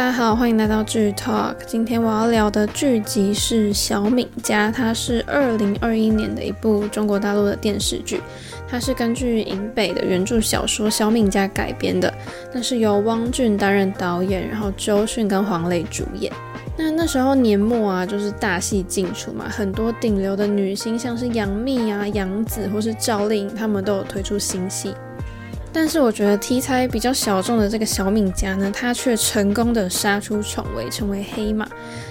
大家好，欢迎来到剧 Talk。今天我要聊的剧集是《小敏家》，它是二零二一年的一部中国大陆的电视剧，它是根据尹北的原著小说《小敏家》改编的。那是由汪俊担任导演，然后周迅跟黄磊主演。那那时候年末啊，就是大戏进出嘛，很多顶流的女星，像是杨幂啊、杨紫或是赵丽颖，他们都有推出新戏。但是我觉得题材比较小众的这个小敏家呢，他却成功的杀出重围，成为黑马。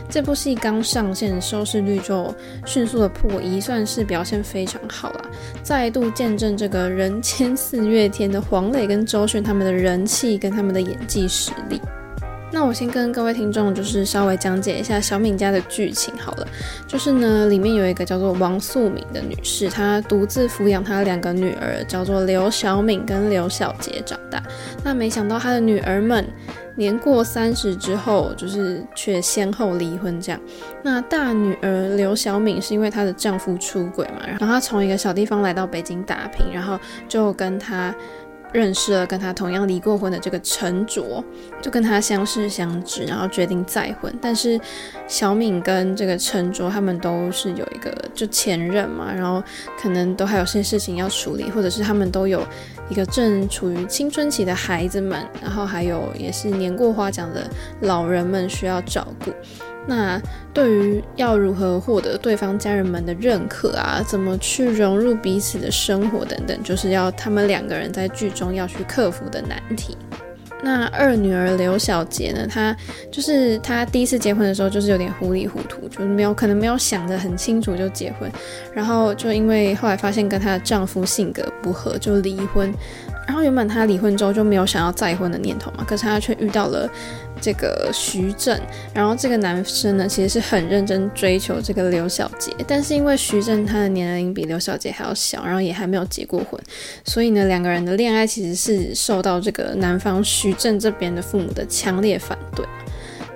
这部戏刚上线，收视率就迅速的破一，算是表现非常好了，再度见证这个人间四月天的黄磊跟周迅他们的人气跟他们的演技实力。那我先跟各位听众就是稍微讲解一下小敏家的剧情好了，就是呢，里面有一个叫做王素敏的女士，她独自抚养她两个女儿，叫做刘小敏跟刘小杰长大。那没想到她的女儿们年过三十之后，就是却先后离婚这样。那大女儿刘小敏是因为她的丈夫出轨嘛，然后她从一个小地方来到北京打拼，然后就跟她。认识了跟他同样离过婚的这个陈卓，就跟他相识相知，然后决定再婚。但是小敏跟这个陈卓他们都是有一个就前任嘛，然后可能都还有些事情要处理，或者是他们都有一个正处于青春期的孩子们，然后还有也是年过花甲的老人们需要照顾。那对于要如何获得对方家人们的认可啊，怎么去融入彼此的生活等等，就是要他们两个人在剧中要去克服的难题。那二女儿刘小杰呢，她就是她第一次结婚的时候就是有点糊里糊涂，就是没有可能没有想得很清楚就结婚，然后就因为后来发现跟她的丈夫性格不合就离婚。然后原本他离婚之后就没有想要再婚的念头嘛，可是他却遇到了这个徐正，然后这个男生呢其实是很认真追求这个刘小杰，但是因为徐正他的年龄比刘小杰还要小，然后也还没有结过婚，所以呢两个人的恋爱其实是受到这个男方徐正这边的父母的强烈反对。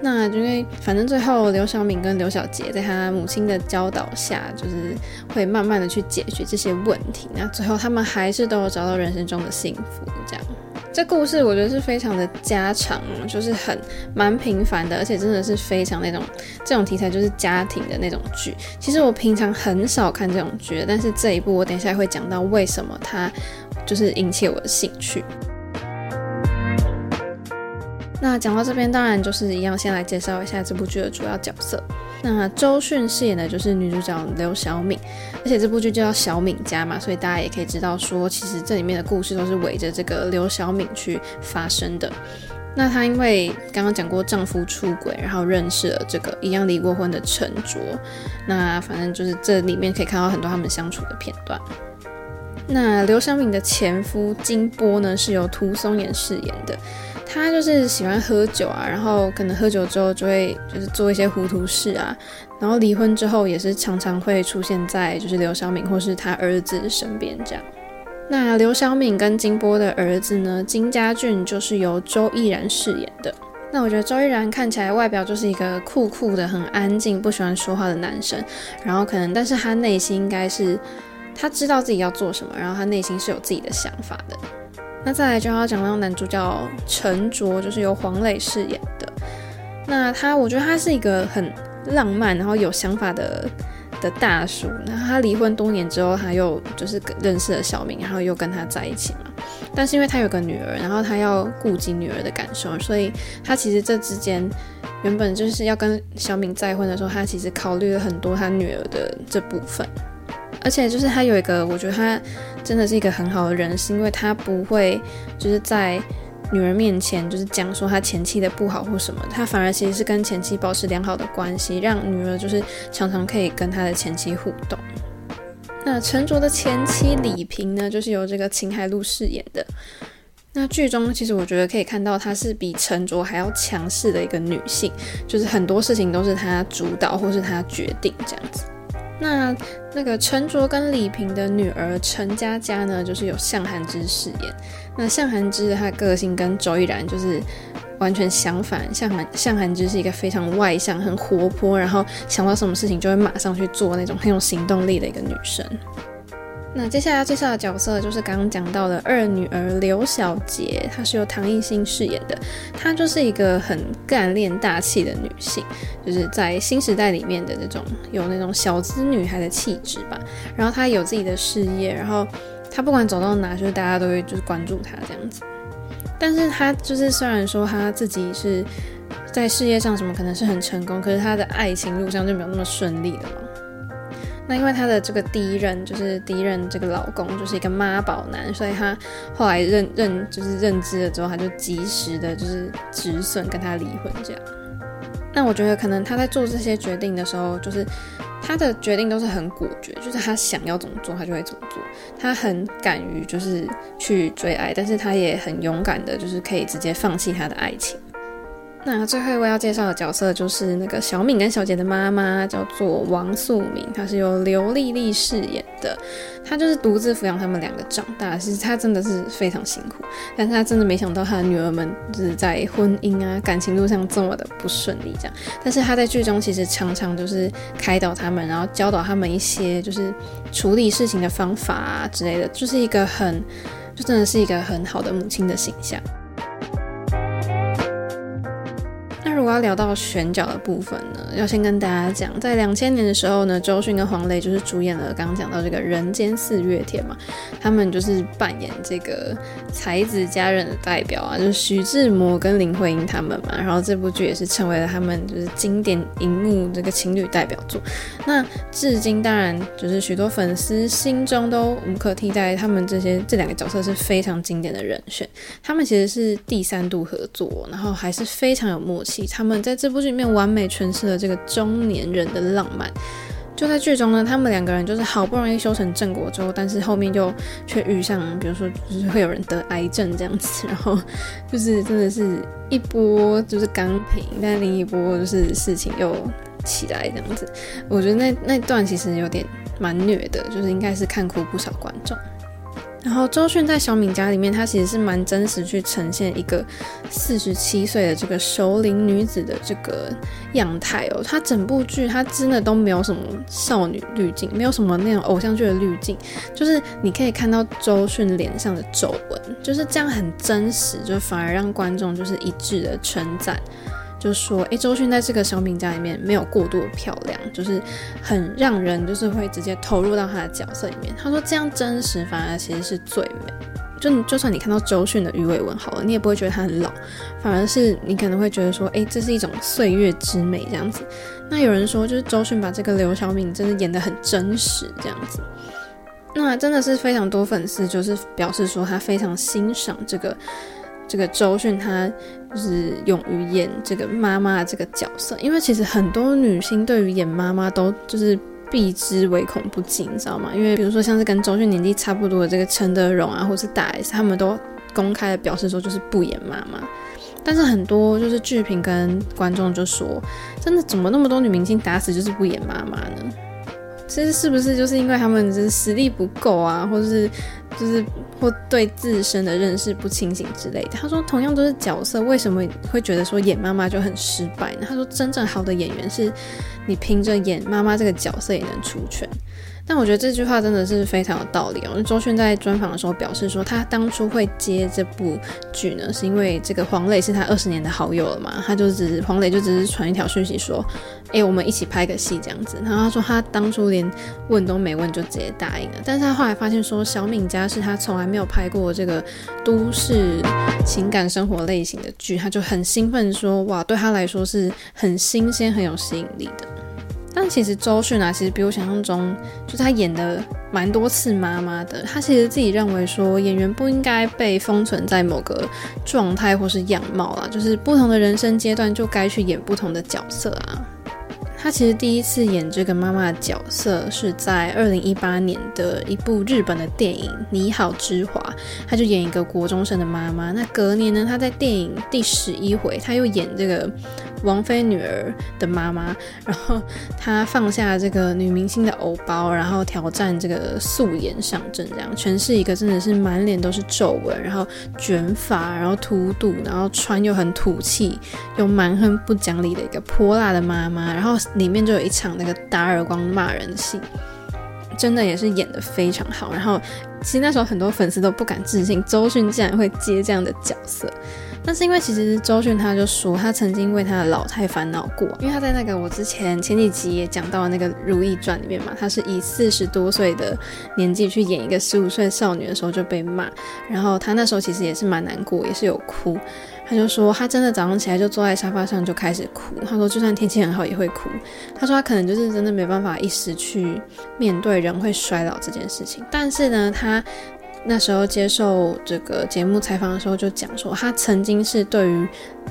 那因为反正最后刘小敏跟刘小杰在他母亲的教导下，就是会慢慢的去解决这些问题。那最后他们还是都有找到人生中的幸福。这样，这故事我觉得是非常的家常，就是很蛮平凡的，而且真的是非常那种这种题材就是家庭的那种剧。其实我平常很少看这种剧，但是这一部我等一下会讲到为什么它就是引起我的兴趣。那讲到这边，当然就是一样，先来介绍一下这部剧的主要角色。那周迅饰演的就是女主角刘小敏，而且这部剧就叫《小敏家》嘛，所以大家也可以知道说，其实这里面的故事都是围着这个刘小敏去发生的。那她因为刚刚讲过丈夫出轨，然后认识了这个一样离过婚的陈卓。那反正就是这里面可以看到很多他们相处的片段。那刘小敏的前夫金波呢，是由涂松岩饰演的。他就是喜欢喝酒啊，然后可能喝酒之后就会就是做一些糊涂事啊，然后离婚之后也是常常会出现在就是刘晓敏或是他儿子身边这样。那刘晓敏跟金波的儿子呢，金家俊就是由周奕然饰演的。那我觉得周逸然看起来外表就是一个酷酷的、很安静、不喜欢说话的男生，然后可能但是他内心应该是他知道自己要做什么，然后他内心是有自己的想法的。那再来就要讲到男主角陈卓，就是由黄磊饰演的。那他，我觉得他是一个很浪漫，然后有想法的的大叔。那他离婚多年之后，他又就是认识了小敏，然后又跟他在一起嘛。但是因为他有个女儿，然后他要顾及女儿的感受，所以他其实这之间原本就是要跟小敏再婚的时候，他其实考虑了很多他女儿的这部分。而且就是他有一个，我觉得他真的是一个很好的人，是因为他不会就是在女儿面前就是讲说他前妻的不好或什么，他反而其实是跟前妻保持良好的关系，让女儿就是常常可以跟他的前妻互动。那陈卓的前妻李萍呢，就是由这个秦海璐饰演的。那剧中其实我觉得可以看到，她是比陈卓还要强势的一个女性，就是很多事情都是她主导或是她决定这样子。那那个陈卓跟李萍的女儿陈佳佳呢，就是有向涵之饰演。那向涵之她的个性跟周依然就是完全相反。向涵向涵之是一个非常外向、很活泼，然后想到什么事情就会马上去做那种很有行动力的一个女生。那接下来要介绍的角色就是刚刚讲到的二女儿刘晓杰，她是由唐艺昕饰演的。她就是一个很干练大气的女性，就是在新时代里面的那种有那种小资女孩的气质吧。然后她有自己的事业，然后她不管走到哪，就是大家都会就是关注她这样子。但是她就是虽然说她自己是在事业上什么可能是很成功，可是她的爱情路上就没有那么顺利的嘛。那因为她的这个第一任就是第一任这个老公就是一个妈宝男，所以她后来认认就是认知了之后，她就及时的就是止损跟他离婚这样。那我觉得可能她在做这些决定的时候，就是她的决定都是很果决，就是她想要怎么做，她就会怎么做。她很敢于就是去追爱，但是她也很勇敢的，就是可以直接放弃她的爱情。那最后一位要介绍的角色就是那个小敏跟小杰的妈妈，叫做王素敏，她是由刘丽丽饰演的。她就是独自抚养他们两个长大，其实她真的是非常辛苦，但是她真的没想到她的女儿们就是在婚姻啊、感情路上这么的不顺利这样。但是她在剧中其实常常就是开导他们，然后教导他们一些就是处理事情的方法啊之类的，就是一个很，就真的是一个很好的母亲的形象。那如果要聊到选角的部分呢，要先跟大家讲，在两千年的时候呢，周迅跟黄磊就是主演了刚刚讲到这个《人间四月天》嘛，他们就是扮演这个才子佳人的代表啊，就是徐志摩跟林徽因他们嘛，然后这部剧也是成为了他们就是经典荧幕这个情侣代表作。那至今当然就是许多粉丝心中都无可替代，他们这些这两个角色是非常经典的人选。他们其实是第三度合作，然后还是非常有默契。他们在这部剧里面完美诠释了这个中年人的浪漫。就在剧中呢，他们两个人就是好不容易修成正果之后，但是后面又却遇上，比如说就是会有人得癌症这样子，然后就是真的是一波就是刚平，但另一波就是事情又起来这样子。我觉得那那段其实有点蛮虐的，就是应该是看哭不少观众。然后周迅在小敏家里面，她其实是蛮真实去呈现一个四十七岁的这个熟龄女子的这个样态哦。她整部剧她真的都没有什么少女滤镜，没有什么那种偶像剧的滤镜，就是你可以看到周迅脸上的皱纹，就是这样很真实，就反而让观众就是一致的称赞。就说，诶，周迅在这个小敏家里面没有过度漂亮，就是很让人就是会直接投入到她的角色里面。他说这样真实反而其实是最美。就就算你看到周迅的鱼尾纹好了，你也不会觉得她很老，反而是你可能会觉得说，诶，这是一种岁月之美这样子。那有人说，就是周迅把这个刘晓敏真的演得很真实这样子。那真的是非常多粉丝就是表示说，他非常欣赏这个。这个周迅她就是勇于演这个妈妈的这个角色，因为其实很多女星对于演妈妈都就是避之唯恐不及，你知道吗？因为比如说像是跟周迅年纪差不多的这个陈德容啊，或是大 S，他们都公开的表示说就是不演妈妈。但是很多就是剧评跟观众就说，真的怎么那么多女明星打死就是不演妈妈呢？其实是不是就是因为他们就是实力不够啊，或者是就是或对自身的认识不清醒之类的？他说，同样都是角色，为什么会觉得说演妈妈就很失败呢？他说，真正好的演员是你凭着演妈妈这个角色也能出圈。但我觉得这句话真的是非常有道理哦。周迅在专访的时候表示说，他当初会接这部剧呢，是因为这个黄磊是他二十年的好友了嘛。他就只是黄磊就只是传一条讯息说，哎，我们一起拍个戏这样子。然后他说他当初连问都没问就直接答应了。但是他后来发现说，小敏家是他从来没有拍过这个都市情感生活类型的剧，他就很兴奋说，哇，对他来说是很新鲜、很有吸引力的。但其实周迅啊，其实比我想象中，就是他演的蛮多次妈妈的。他其实自己认为说，演员不应该被封存在某个状态或是样貌啦，就是不同的人生阶段就该去演不同的角色啊。她其实第一次演这个妈妈的角色是在二零一八年的一部日本的电影《你好，之华》，她就演一个国中生的妈妈。那隔年呢，她在电影第十一回，她又演这个王菲女儿的妈妈。然后她放下这个女明星的偶包，然后挑战这个素颜上阵，这样全是一个真的是满脸都是皱纹，然后卷发，然后秃肚，然后穿又很土气，又蛮横不讲理的一个泼辣的妈妈，然后。里面就有一场那个打耳光骂人的戏，真的也是演得非常好。然后其实那时候很多粉丝都不敢置信，周迅竟然会接这样的角色。那是因为其实周迅他就说他曾经为他的老态烦恼过，因为他在那个我之前前几集也讲到那个《如懿传》里面嘛，他是以四十多岁的年纪去演一个十五岁少女的时候就被骂，然后他那时候其实也是蛮难过，也是有哭。他就说他真的早上起来就坐在沙发上就开始哭，他说就算天气很好也会哭。他说他可能就是真的没办法一时去面对人会衰老这件事情，但是呢，他。那时候接受这个节目采访的时候，就讲说他曾经是对于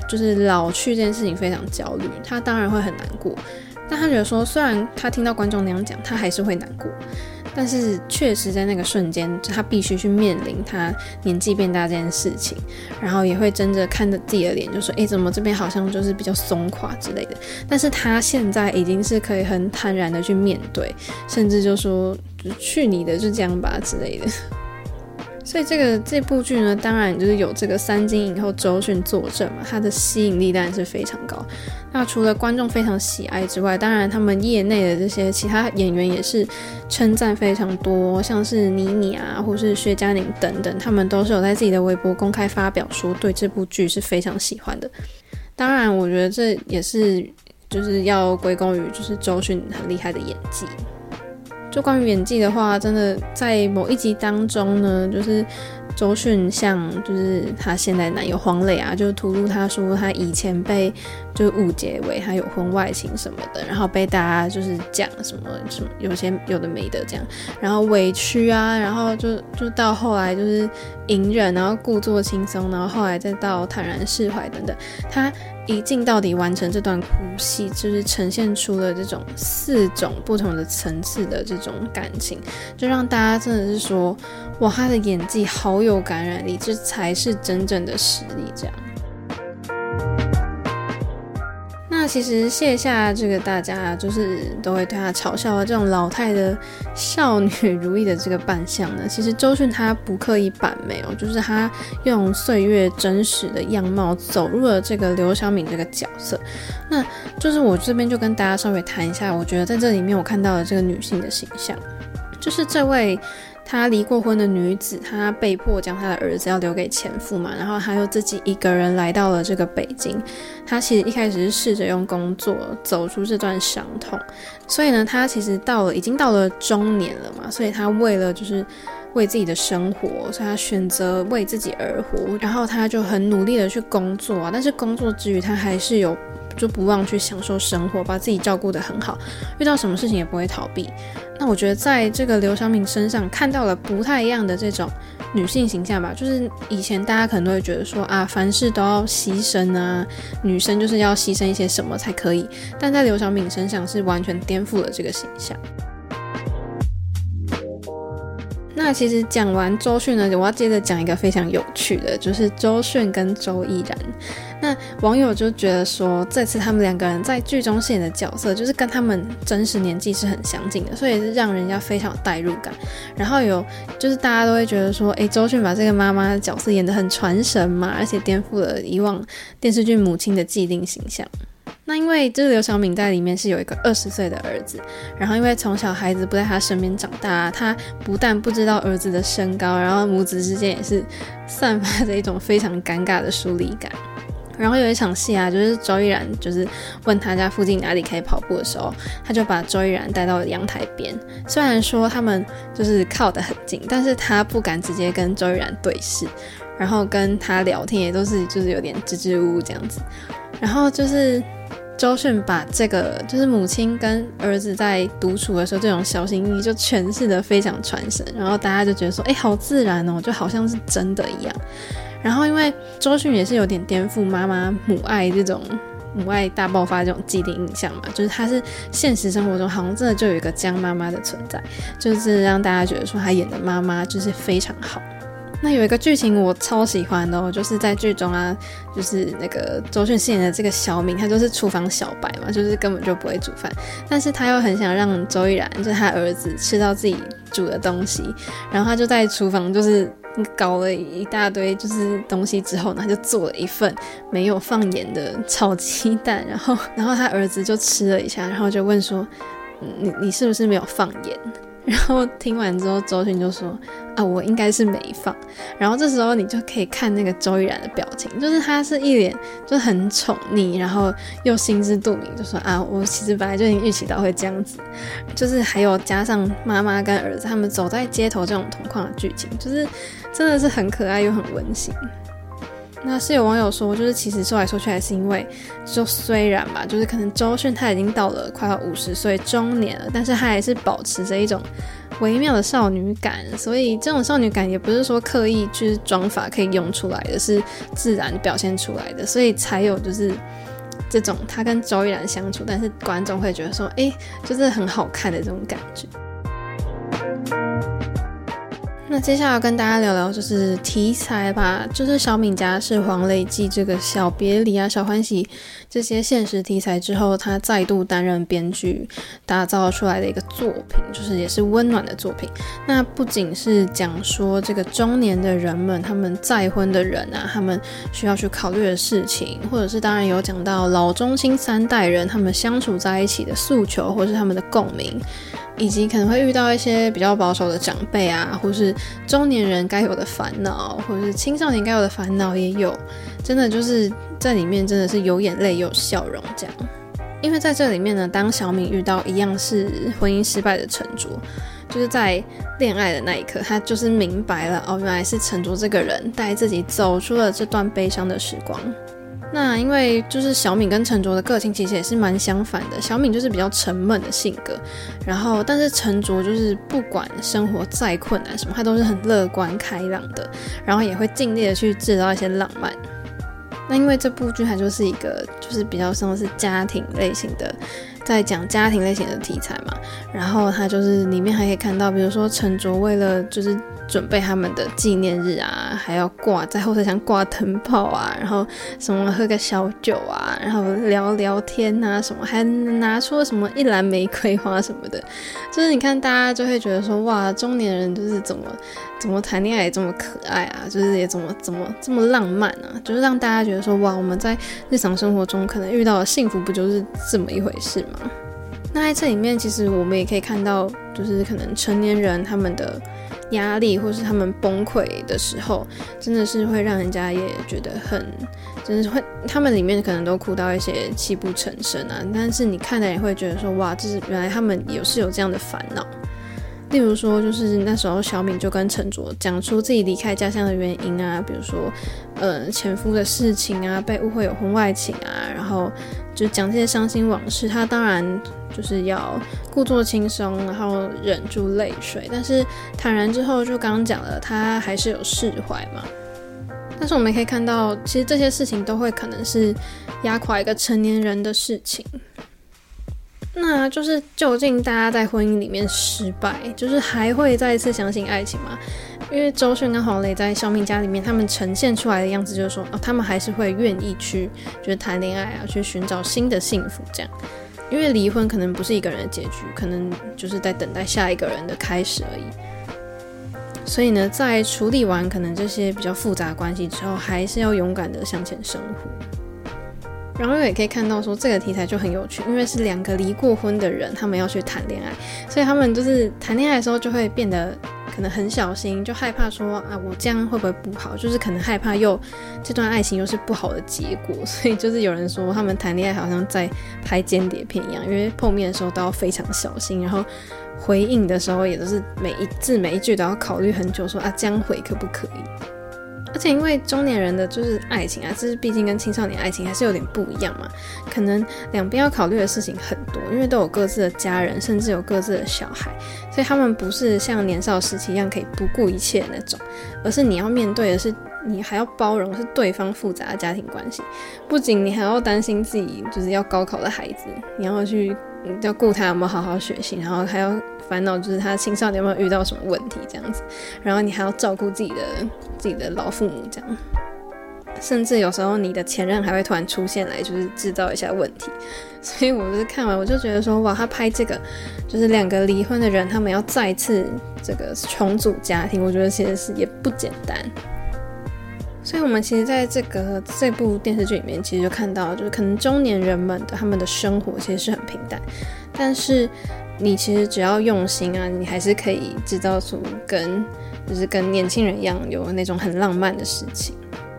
就是老去这件事情非常焦虑，他当然会很难过，但他觉得说虽然他听到观众那样讲，他还是会难过，但是确实在那个瞬间，他必须去面临他年纪变大这件事情，然后也会争着看着自己的脸，就说诶，怎么这边好像就是比较松垮之类的，但是他现在已经是可以很坦然的去面对，甚至就说去你的，就这样吧之类的。所以这个这部剧呢，当然就是有这个三金影后周迅坐镇嘛，它的吸引力当然是非常高。那除了观众非常喜爱之外，当然他们业内的这些其他演员也是称赞非常多，像是倪妮啊，或是薛佳凝等等，他们都是有在自己的微博公开发表说对这部剧是非常喜欢的。当然，我觉得这也是就是要归功于就是周迅很厉害的演技。就关于演技的话，真的在某一集当中呢，就是周迅像就是她现在男友黄磊啊，就吐露她说她以前被就误解为他有婚外情什么的，然后被大家就是讲什么什么有些有的没的这样，然后委屈啊，然后就就到后来就是隐忍，然后故作轻松，然后后来再到坦然释怀等等，他。一镜到底完成这段哭戏，就是呈现出了这种四种不同的层次的这种感情，就让大家真的是说，哇，他的演技好有感染力，这才是真正的实力，这样。那其实卸下这个大家就是都会对他嘲笑的这种老态的少女如意的这个扮相呢，其实周迅她不刻意扮美哦，就是她用岁月真实的样貌走入了这个刘晓敏这个角色。那就是我这边就跟大家稍微谈一下，我觉得在这里面我看到了这个女性的形象，就是这位。她离过婚的女子，她被迫将她的儿子要留给前夫嘛，然后她又自己一个人来到了这个北京。她其实一开始是试着用工作走出这段伤痛，所以呢，她其实到了已经到了中年了嘛，所以她为了就是为自己的生活，所以她选择为自己而活，然后她就很努力的去工作啊，但是工作之余，她还是有就不忘去享受生活，把自己照顾得很好，遇到什么事情也不会逃避。那我觉得在这个刘晓敏身上看到了不太一样的这种女性形象吧，就是以前大家可能都会觉得说啊，凡事都要牺牲啊，女生就是要牺牲一些什么才可以，但在刘晓敏身上是完全颠覆了这个形象。那其实讲完周迅呢，我要接着讲一个非常有趣的，就是周迅跟周依然。那网友就觉得说，这次他们两个人在剧中饰演的角色，就是跟他们真实年纪是很相近的，所以是让人家非常有代入感。然后有就是大家都会觉得说，诶，周迅把这个妈妈的角色演得很传神嘛，而且颠覆了以往电视剧母亲的既定形象。那因为就是刘晓敏在里面是有一个二十岁的儿子，然后因为从小孩子不在他身边长大，他不但不知道儿子的身高，然后母子之间也是散发着一种非常尴尬的疏离感。然后有一场戏啊，就是周依然就是问他家附近哪里可以跑步的时候，他就把周依然带到阳台边。虽然说他们就是靠得很近，但是他不敢直接跟周依然对视，然后跟他聊天也都是就是有点支支吾吾这样子。然后就是周迅把这个就是母亲跟儿子在独处的时候这种小心翼翼就诠释得非常传神，然后大家就觉得说，哎，好自然哦，就好像是真的一样。然后，因为周迅也是有点颠覆妈妈母爱这种母爱大爆发这种既定印象嘛，就是她是现实生活中好像真的就有一个江妈妈的存在，就是让大家觉得说她演的妈妈就是非常好。那有一个剧情我超喜欢的哦，就是在剧中啊，就是那个周迅饰演的这个小敏，她就是厨房小白嘛，就是根本就不会煮饭，但是她又很想让周依然，就是她儿子吃到自己煮的东西，然后她就在厨房就是。搞了一大堆就是东西之后呢，他就做了一份没有放盐的炒鸡蛋，然后然后他儿子就吃了一下，然后就问说：“你你是不是没有放盐？”然后听完之后，周迅就说：“啊，我应该是没放。”然后这时候你就可以看那个周依然的表情，就是他是一脸就很宠溺，然后又心知肚明，就说：“啊，我其实本来就已经预期到会这样子。”就是还有加上妈妈跟儿子他们走在街头这种同框的剧情，就是真的是很可爱又很温馨。那是有网友说，就是其实说来说去还是因为，就虽然吧，就是可能周迅她已经到了快要五十岁中年了，但是她还是保持着一种微妙的少女感，所以这种少女感也不是说刻意就是妆发可以用出来的，是自然表现出来的，所以才有就是这种她跟周依然相处，但是观众会觉得说，哎、就是很好看的这种感觉。那接下来跟大家聊聊就是题材吧，就是小敏家是黄磊继这个小别离啊、小欢喜这些现实题材之后，他再度担任编剧打造出来的一个作品，就是也是温暖的作品。那不仅是讲说这个中年的人们，他们再婚的人啊，他们需要去考虑的事情，或者是当然有讲到老中青三代人他们相处在一起的诉求，或是他们的共鸣。以及可能会遇到一些比较保守的长辈啊，或是中年人该有的烦恼，或者是青少年该有的烦恼也有，真的就是在里面真的是有眼泪有笑容这样。因为在这里面呢，当小敏遇到一样是婚姻失败的陈卓，就是在恋爱的那一刻，他就是明白了哦，原来是陈卓这个人带自己走出了这段悲伤的时光。那因为就是小敏跟陈卓的个性其实也是蛮相反的，小敏就是比较沉闷的性格，然后但是陈卓就是不管生活再困难什么，他都是很乐观开朗的，然后也会尽力的去制造一些浪漫。那因为这部剧它就是一个就是比较像是家庭类型的，在讲家庭类型的题材嘛，然后它就是里面还可以看到，比如说陈卓为了就是。准备他们的纪念日啊，还要挂在后车厢挂灯泡啊，然后什么喝个小酒啊，然后聊聊天啊，什么还拿出了什么一篮玫瑰花什么的，就是你看大家就会觉得说哇，中年人就是怎么怎么谈恋爱也这么可爱啊，就是也怎么怎么这么浪漫啊，就是让大家觉得说哇，我们在日常生活中可能遇到的幸福不就是这么一回事吗？那在这里面其实我们也可以看到，就是可能成年人他们的。压力，或是他们崩溃的时候，真的是会让人家也觉得很，真的是会，他们里面可能都哭到一些泣不成声啊。但是你看了也会觉得说，哇，这是原来他们也是有这样的烦恼。例如说，就是那时候小敏就跟陈卓讲出自己离开家乡的原因啊，比如说，呃，前夫的事情啊，被误会有婚外情啊，然后就讲这些伤心往事。他当然就是要故作轻松，然后忍住泪水，但是坦然之后，就刚刚讲了，他还是有释怀嘛。但是我们可以看到，其实这些事情都会可能是压垮一个成年人的事情。那就是究竟大家在婚姻里面失败，就是还会再一次相信爱情吗？因为周迅跟黄磊在小敏家里面，他们呈现出来的样子就是说，哦，他们还是会愿意去，就是谈恋爱啊，去寻找新的幸福这样。因为离婚可能不是一个人的结局，可能就是在等待下一个人的开始而已。所以呢，在处理完可能这些比较复杂关系之后，还是要勇敢的向前生活。然后也可以看到，说这个题材就很有趣，因为是两个离过婚的人，他们要去谈恋爱，所以他们就是谈恋爱的时候就会变得可能很小心，就害怕说啊，我这样会不会不好？就是可能害怕又这段爱情又是不好的结果，所以就是有人说他们谈恋爱好像在拍间谍片一样，因为碰面的时候都要非常小心，然后回应的时候也都是每一字每一句都要考虑很久说，啊这样回可不可以？而且因为中年人的就是爱情啊，就是毕竟跟青少年爱情还是有点不一样嘛，可能两边要考虑的事情很多，因为都有各自的家人，甚至有各自的小孩，所以他们不是像年少时期一样可以不顾一切的那种，而是你要面对的是，你还要包容是对方复杂的家庭关系，不仅你还要担心自己就是要高考的孩子，你要去要顾他有没有好好学习，然后还要。烦恼就是他青少年有没有遇到什么问题这样子，然后你还要照顾自己的自己的老父母这样，甚至有时候你的前任还会突然出现来，就是制造一下问题。所以我就是看完我就觉得说，哇，他拍这个就是两个离婚的人，他们要再次这个重组家庭，我觉得其实是也不简单。所以我们其实在这个这部电视剧里面，其实就看到，就是可能中年人们的他们的生活其实是很平淡，但是。你其实只要用心啊，你还是可以制造出跟就是跟年轻人一样有那种很浪漫的事情。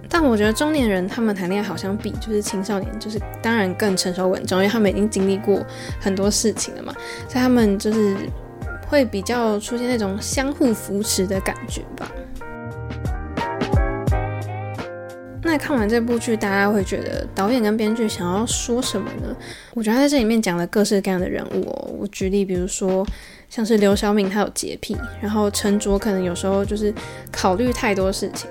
但我觉得中年人他们谈恋爱好像比就是青少年就是当然更成熟稳重，因为他们已经经历过很多事情了嘛，所以他们就是会比较出现那种相互扶持的感觉吧。那看完这部剧，大家会觉得导演跟编剧想要说什么呢？我觉得他在这里面讲了各式各样的人物哦。我举例，比如说像是刘晓敏，她有洁癖，然后陈卓可能有时候就是考虑太多事情，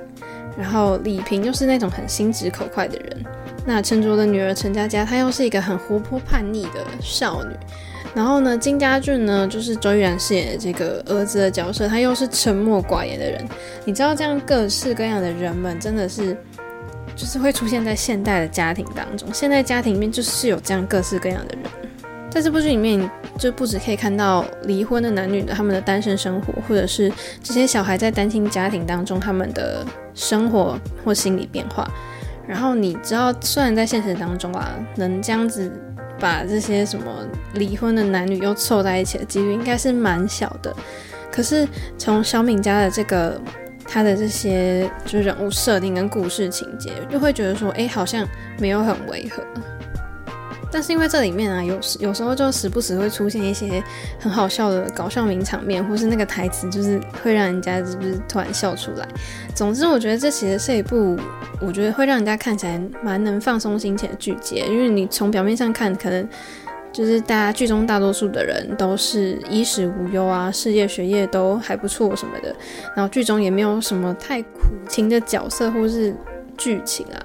然后李萍又是那种很心直口快的人。那陈卓的女儿陈佳佳，她又是一个很活泼叛逆的少女。然后呢，金家俊呢，就是周依然饰演的这个儿子的角色，他又是沉默寡言的人。你知道，这样各式各样的人们，真的是。就是会出现在现代的家庭当中，现代家庭里面就是有这样各式各样的人。在这部剧里面，就不止可以看到离婚的男女的他们的单身生活，或者是这些小孩在单亲家庭当中他们的生活或心理变化。然后你知道，虽然在现实当中啊，能这样子把这些什么离婚的男女又凑在一起的几率应该是蛮小的，可是从小敏家的这个。他的这些就是人物设定跟故事情节，就会觉得说，哎，好像没有很违和。但是因为这里面啊，有时有时候就时不时会出现一些很好笑的搞笑名场面，或是那个台词就是会让人家就是突然笑出来。总之，我觉得这其实是一部我觉得会让人家看起来蛮能放松心情的剧集，因为你从表面上看可能。就是大家剧中大多数的人都是衣食无忧啊，事业学业都还不错什么的，然后剧中也没有什么太苦情的角色或是剧情啊。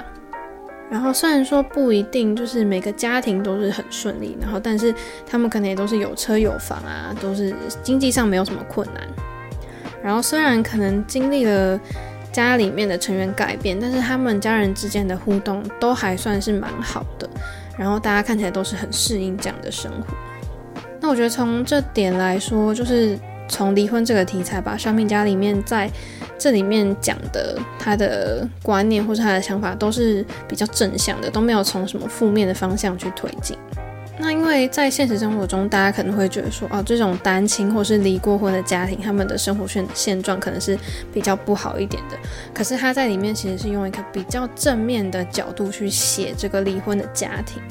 然后虽然说不一定就是每个家庭都是很顺利，然后但是他们可能也都是有车有房啊，都是经济上没有什么困难。然后虽然可能经历了家里面的成员改变，但是他们家人之间的互动都还算是蛮好的。然后大家看起来都是很适应这样的生活。那我觉得从这点来说，就是从离婚这个题材吧，小敏家里面在这里面讲的他的观念或者他的想法都是比较正向的，都没有从什么负面的方向去推进。那因为在现实生活中，大家可能会觉得说，哦，这种单亲或是离过婚的家庭，他们的生活现现状可能是比较不好一点的。可是他在里面其实是用一个比较正面的角度去写这个离婚的家庭。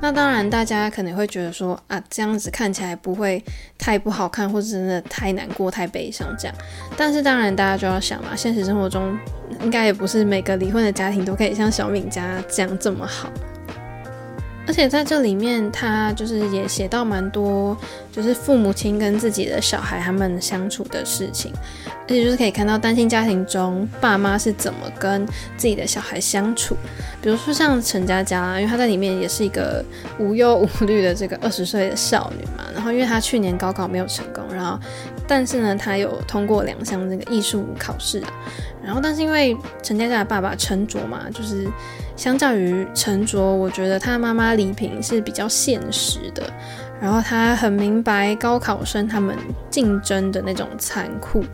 那当然，大家可能会觉得说，啊，这样子看起来不会太不好看，或者真的太难过、太悲伤这样。但是当然，大家就要想嘛，现实生活中应该也不是每个离婚的家庭都可以像小敏家这样这么好。而且在这里面，他就是也写到蛮多，就是父母亲跟自己的小孩他们相处的事情，而且就是可以看到单亲家庭中爸妈是怎么跟自己的小孩相处。比如说像陈佳佳，因为她在里面也是一个无忧无虑的这个二十岁的少女嘛，然后因为她去年高考没有成功，然后但是呢，她有通过两项那个艺术考试啊，然后但是因为陈佳佳的爸爸陈卓嘛，就是。相较于陈卓，我觉得他妈妈李萍是比较现实的，然后他很明白高考生他们竞争的那种残酷。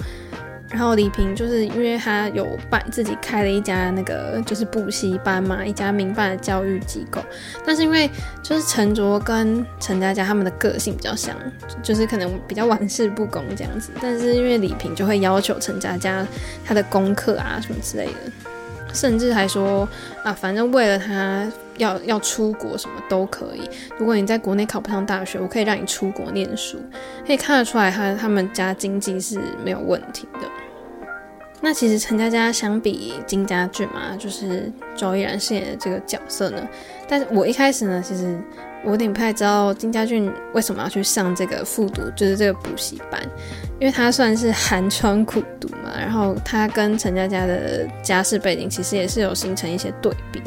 然后李萍就是因为他有办自己开了一家那个就是补习班嘛，一家民办的教育机构。但是因为就是陈卓跟陈佳佳他们的个性比较像，就是可能比较玩世不恭这样子。但是因为李萍就会要求陈佳佳他的功课啊什么之类的。甚至还说啊，反正为了他要要出国，什么都可以。如果你在国内考不上大学，我可以让你出国念书。可以看得出来，他他们家经济是没有问题的。那其实陈佳佳相比金家俊嘛，就是周依然饰演的这个角色呢，但是我一开始呢，其实。我有点不太知道金家俊为什么要去上这个复读，就是这个补习班，因为他算是寒窗苦读嘛，然后他跟陈佳佳的家世背景其实也是有形成一些对比。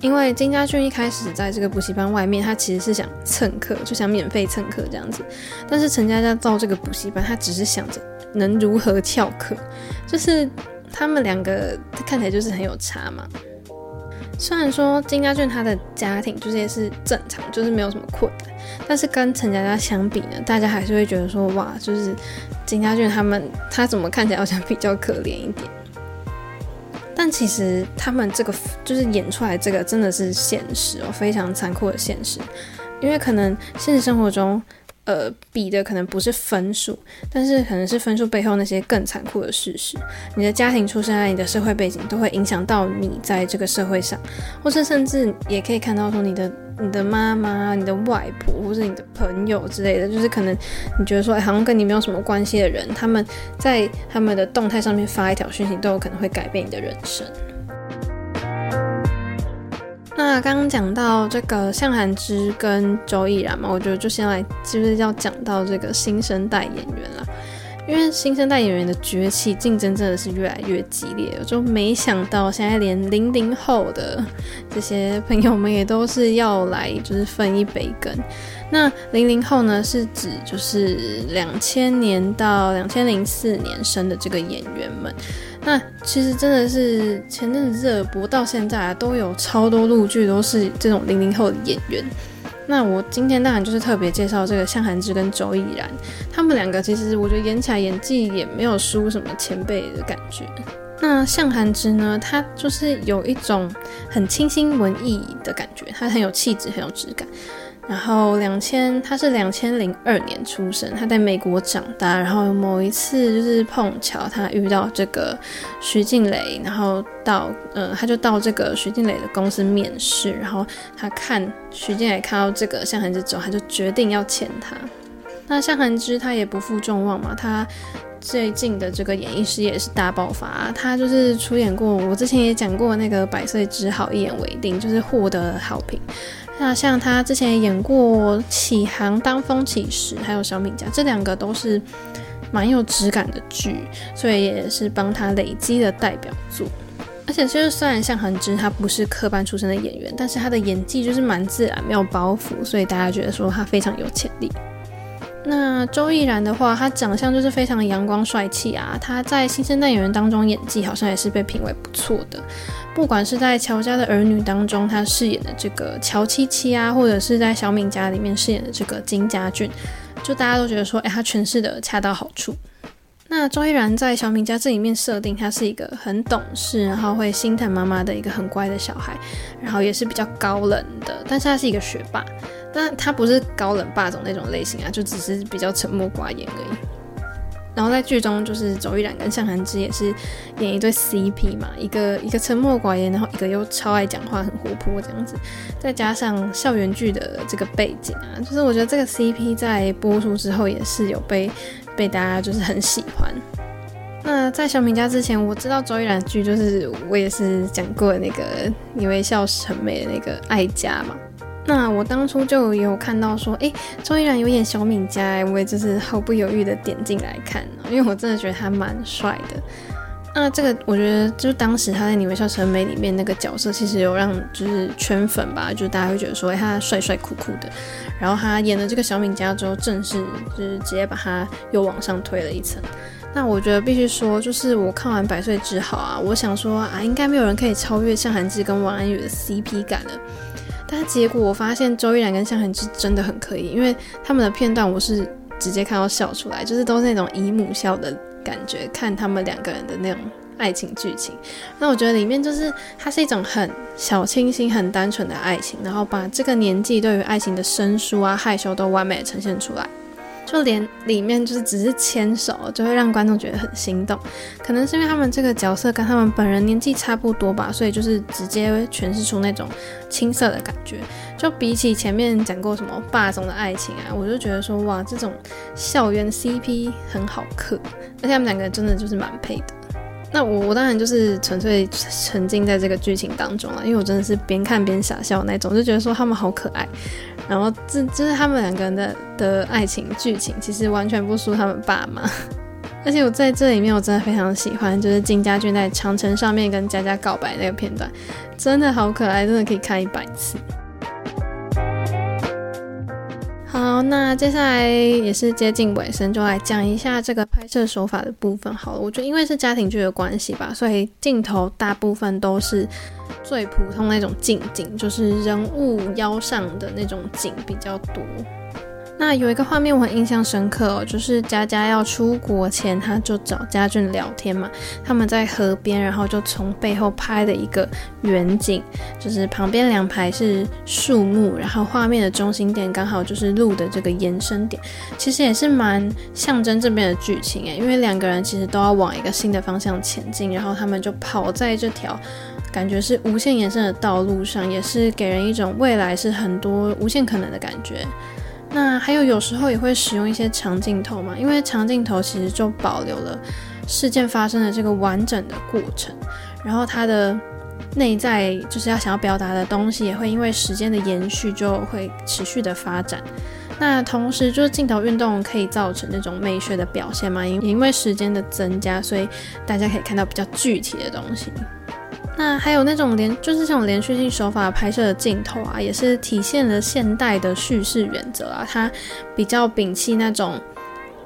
因为金家俊一开始在这个补习班外面，他其实是想蹭课，就想免费蹭课这样子，但是陈佳佳到这个补习班，他只是想着能如何翘课，就是他们两个看起来就是很有差嘛。虽然说金家俊他的家庭就是也是正常，就是没有什么困难，但是跟陈佳佳相比呢，大家还是会觉得说哇，就是金家俊他们他怎么看起来好像比较可怜一点。但其实他们这个就是演出来这个真的是现实哦，非常残酷的现实。因为可能现实生活中呃，比的可能不是分数，但是可能是分数背后那些更残酷的事实。你的家庭出身啊，你的社会背景都会影响到你在这个社会上，或是甚至也可以看到说你的你的妈妈、你的外婆，或是你的朋友之类的，就是可能你觉得说，好像跟你没有什么关系的人，他们在他们的动态上面发一条讯息，都有可能会改变你的人生。那刚刚讲到这个向涵之跟周逸然嘛，我觉得就先来就是要讲到这个新生代演员了，因为新生代演员的崛起竞争真的是越来越激烈，我就没想到现在连零零后的这些朋友们也都是要来就是分一杯羹。那零零后呢，是指就是两千年到两千零四年生的这个演员们。那其实真的是前阵子热播到现在啊，都有超多陆剧都是这种零零后的演员。那我今天当然就是特别介绍这个向涵之跟周逸然，他们两个其实我觉得演起来演技也没有输什么前辈的感觉。那向涵之呢，他就是有一种很清新文艺的感觉，他很有气质，很有质感。然后两千，他是两千零二年出生，他在美国长大。然后某一次就是碰巧，他遇到这个徐静蕾，然后到呃，他就到这个徐静蕾的公司面试。然后他看徐静蕾看到这个向涵之之后，他就决定要签他。那向涵之他也不负众望嘛，他最近的这个演艺事业也是大爆发。他就是出演过，我之前也讲过那个《百岁之好，一言为定》，就是获得好评。那像他之前演过《启航》《当风起时》，还有《小敏家》，这两个都是蛮有质感的剧，所以也是帮他累积的代表作。而且就是虽然像恒之他不是科班出身的演员，但是他的演技就是蛮自然，没有包袱，所以大家觉得说他非常有潜力。那周逸然的话，他长相就是非常阳光帅气啊，他在新生代演员当中演技好像也是被评为不错的。不管是在乔家的儿女当中，他饰演的这个乔七七啊，或者是在小敏家里面饰演的这个金家俊，就大家都觉得说，哎，他诠释的恰到好处。那周逸然在小敏家这里面设定，他是一个很懂事，然后会心疼妈妈的一个很乖的小孩，然后也是比较高冷的，但是他是一个学霸，但他不是高冷霸总那种类型啊，就只是比较沉默寡言而已。然后在剧中，就是周逸然跟向涵之也是演一对 CP 嘛，一个一个沉默寡言，然后一个又超爱讲话，很活泼这样子。再加上校园剧的这个背景啊，就是我觉得这个 CP 在播出之后也是有被被大家就是很喜欢。那在小敏家之前，我知道周逸然剧就是我也是讲过那个因为笑时很美的那个爱家嘛。那我当初就有看到说，诶，周依然有演小敏家，我也就是毫不犹豫的点进来看，因为我真的觉得他蛮帅的。那这个我觉得，就当时他在《你微笑时很美》里面那个角色，其实有让就是圈粉吧，就大家会觉得说，诶，他帅帅酷酷的。然后他演了这个小敏家之后，正式就是直接把他又往上推了一层。那我觉得必须说，就是我看完《百岁之好》啊，我想说啊，应该没有人可以超越向涵之跟王安宇的 CP 感了。但结果我发现周依然跟向恒之真的很可以，因为他们的片段我是直接看到笑出来，就是都是那种姨母笑的感觉，看他们两个人的那种爱情剧情。那我觉得里面就是它是一种很小清新、很单纯的爱情，然后把这个年纪对于爱情的生疏啊、害羞都完美呈现出来。就连里面就是只是牵手，就会让观众觉得很心动。可能是因为他们这个角色跟他们本人年纪差不多吧，所以就是直接诠释出那种青涩的感觉。就比起前面讲过什么霸总的爱情啊，我就觉得说哇，这种校园 CP 很好磕，而且他们两个真的就是蛮配的。那我我当然就是纯粹沉浸在这个剧情当中了，因为我真的是边看边傻笑那种，就觉得说他们好可爱。然后这就是他们两个人的的爱情剧情，其实完全不输他们爸妈。而且我在这里面我真的非常喜欢，就是金家俊在长城上面跟佳佳告白那个片段，真的好可爱，真的可以看一百次。好，那接下来也是接近尾声，就来讲一下这个拍摄手法的部分。好了，我觉得因为是家庭剧的关系吧，所以镜头大部分都是最普通那种近景，就是人物腰上的那种景比较多。那有一个画面我很印象深刻哦，就是佳佳要出国前，他就找家俊聊天嘛。他们在河边，然后就从背后拍了一个远景，就是旁边两排是树木，然后画面的中心点刚好就是路的这个延伸点，其实也是蛮象征这边的剧情诶，因为两个人其实都要往一个新的方向前进，然后他们就跑在这条感觉是无限延伸的道路上，也是给人一种未来是很多无限可能的感觉。那还有有时候也会使用一些长镜头嘛，因为长镜头其实就保留了事件发生的这个完整的过程，然后它的内在就是要想要表达的东西，也会因为时间的延续就会持续的发展。那同时就是镜头运动可以造成这种美学的表现嘛，因因为时间的增加，所以大家可以看到比较具体的东西。那还有那种连就是这种连续性手法拍摄的镜头啊，也是体现了现代的叙事原则啊。它比较摒弃那种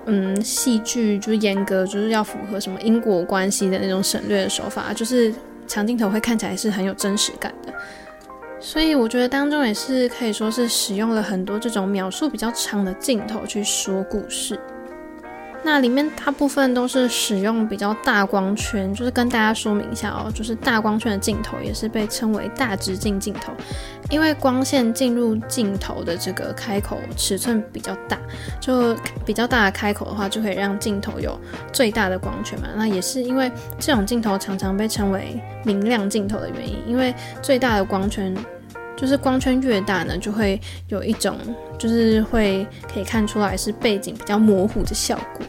嗯戏剧就是严格就是要符合什么因果关系的那种省略的手法，就是长镜头会看起来是很有真实感的。所以我觉得当中也是可以说是使用了很多这种描述比较长的镜头去说故事。那里面大部分都是使用比较大光圈，就是跟大家说明一下哦，就是大光圈的镜头也是被称为大直径镜头，因为光线进入镜头的这个开口尺寸比较大，就比较大的开口的话，就可以让镜头有最大的光圈嘛。那也是因为这种镜头常常被称为明亮镜头的原因，因为最大的光圈。就是光圈越大呢，就会有一种，就是会可以看出来是背景比较模糊的效果。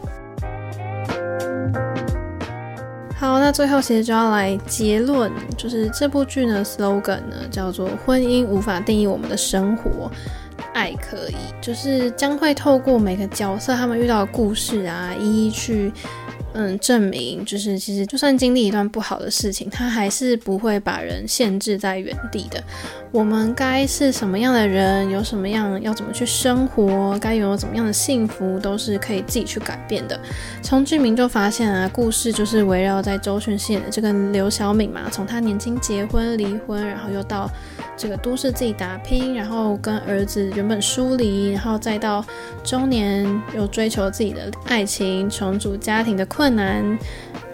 好，那最后其实就要来结论，就是这部剧呢，slogan 呢叫做“婚姻无法定义我们的生活，爱可以”，就是将会透过每个角色他们遇到的故事啊，一一去。嗯，证明就是其实就算经历一段不好的事情，他还是不会把人限制在原地的。我们该是什么样的人，有什么样要怎么去生活，该拥有怎么样的幸福，都是可以自己去改变的。从剧名就发现啊，故事就是围绕在周迅饰演的这个刘晓敏嘛，从她年轻结婚、离婚，然后又到这个都市自己打拼，然后跟儿子原本疏离，然后再到中年又追求自己的爱情，重组家庭的困。难，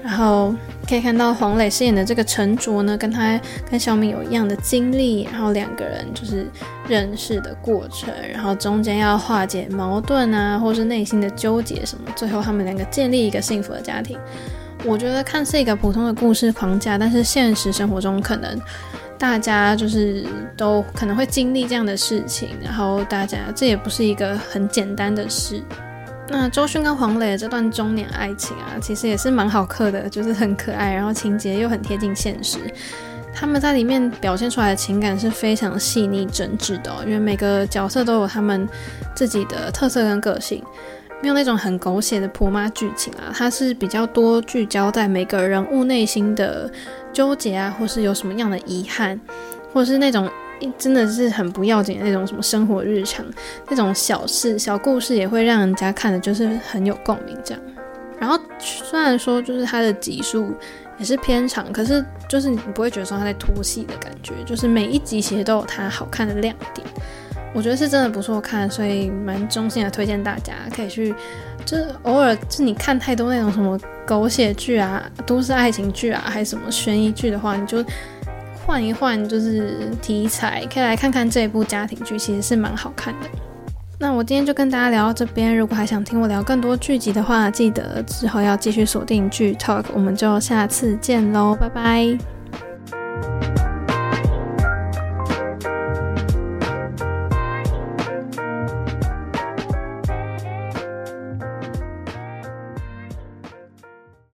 然后可以看到黄磊饰演的这个陈卓呢，跟他跟小敏有一样的经历，然后两个人就是认识的过程，然后中间要化解矛盾啊，或是内心的纠结什么，最后他们两个建立一个幸福的家庭。我觉得看似一个普通的故事框架，但是现实生活中可能大家就是都可能会经历这样的事情，然后大家这也不是一个很简单的事。那周迅跟黄磊这段中年爱情啊，其实也是蛮好磕的，就是很可爱，然后情节又很贴近现实。他们在里面表现出来的情感是非常细腻真挚的，因为每个角色都有他们自己的特色跟个性，没有那种很狗血的婆妈剧情啊，它是比较多聚焦在每个人物内心的纠结啊，或是有什么样的遗憾，或是那种。真的是很不要紧的那种什么生活日常那种小事小故事，也会让人家看的就是很有共鸣这样。然后虽然说就是它的集数也是偏长，可是就是你不会觉得说它在拖戏的感觉，就是每一集其实都有它好看的亮点。我觉得是真的不错看，所以蛮衷心的推荐大家可以去，就是偶尔就你看太多那种什么狗血剧啊、都市爱情剧啊，还是什么悬疑剧的话，你就。换一换就是题材，可以来看看这一部家庭剧，其实是蛮好看的。那我今天就跟大家聊到这边，如果还想听我聊更多剧集的话，记得之后要继续锁定剧 Talk，我们就下次见喽，拜拜。